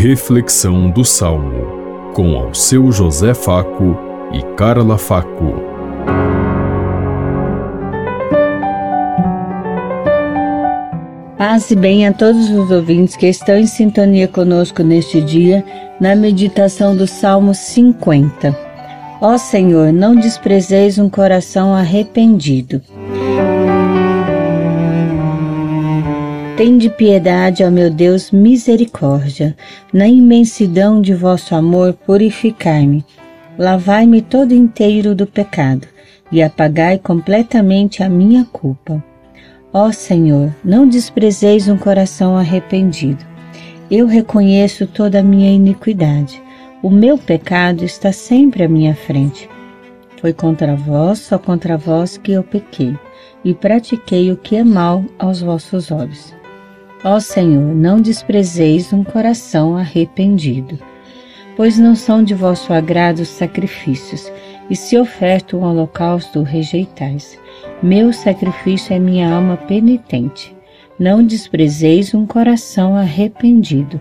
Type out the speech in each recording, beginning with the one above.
Reflexão do Salmo, com ao seu José Faco e Carla Faco. Paz e bem a todos os ouvintes que estão em sintonia conosco neste dia, na meditação do Salmo 50. Ó Senhor, não desprezeis um coração arrependido. Tende piedade, ó meu Deus, misericórdia. Na imensidão de vosso amor, purificai-me. Lavai-me todo inteiro do pecado e apagai completamente a minha culpa. Ó Senhor, não desprezeis um coração arrependido. Eu reconheço toda a minha iniquidade. O meu pecado está sempre à minha frente. Foi contra vós, só contra vós que eu pequei, e pratiquei o que é mal aos vossos olhos. Ó Senhor, não desprezeis um coração arrependido, pois não são de vosso agrado os sacrifícios, e se oferto um holocausto, rejeitais. Meu sacrifício é minha alma penitente. Não desprezeis um coração arrependido.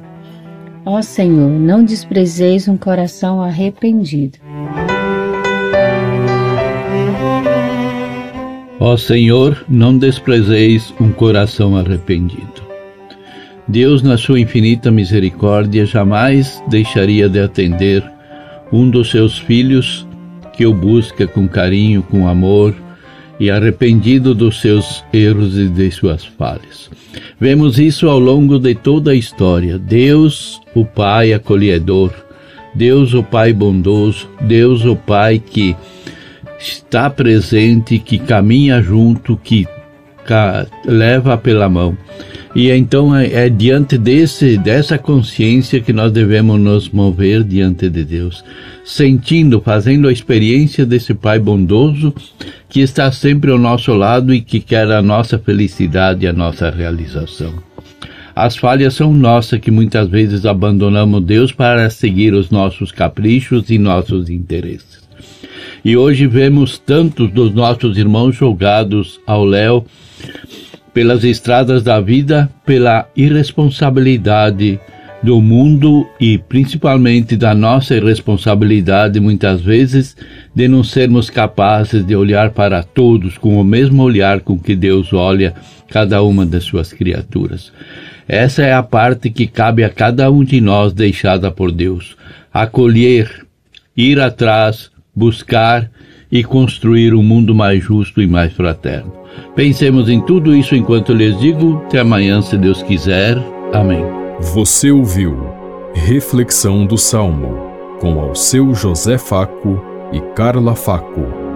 Ó Senhor, não desprezeis um coração arrependido. Ó Senhor, não desprezeis um coração arrependido. Deus, na sua infinita misericórdia, jamais deixaria de atender um dos seus filhos que o busca com carinho, com amor e arrependido dos seus erros e de suas falhas. Vemos isso ao longo de toda a história. Deus, o Pai acolhedor, Deus, o Pai bondoso, Deus, o Pai que está presente, que caminha junto, que leva pela mão. E então é, é, diante desse, dessa consciência que nós devemos nos mover diante de Deus, sentindo, fazendo a experiência desse Pai bondoso que está sempre ao nosso lado e que quer a nossa felicidade e a nossa realização. As falhas são nossas que muitas vezes abandonamos Deus para seguir os nossos caprichos e nossos interesses. E hoje vemos tantos dos nossos irmãos jogados ao léu pelas estradas da vida, pela irresponsabilidade do mundo e principalmente da nossa irresponsabilidade, muitas vezes, de não sermos capazes de olhar para todos com o mesmo olhar com que Deus olha cada uma das suas criaturas. Essa é a parte que cabe a cada um de nós deixada por Deus: acolher, ir atrás, buscar e construir um mundo mais justo e mais fraterno. Pensemos em tudo isso enquanto lhes digo. Até amanhã, se Deus quiser. Amém. Você ouviu Reflexão do Salmo com ao seu José Faco e Carla Faco.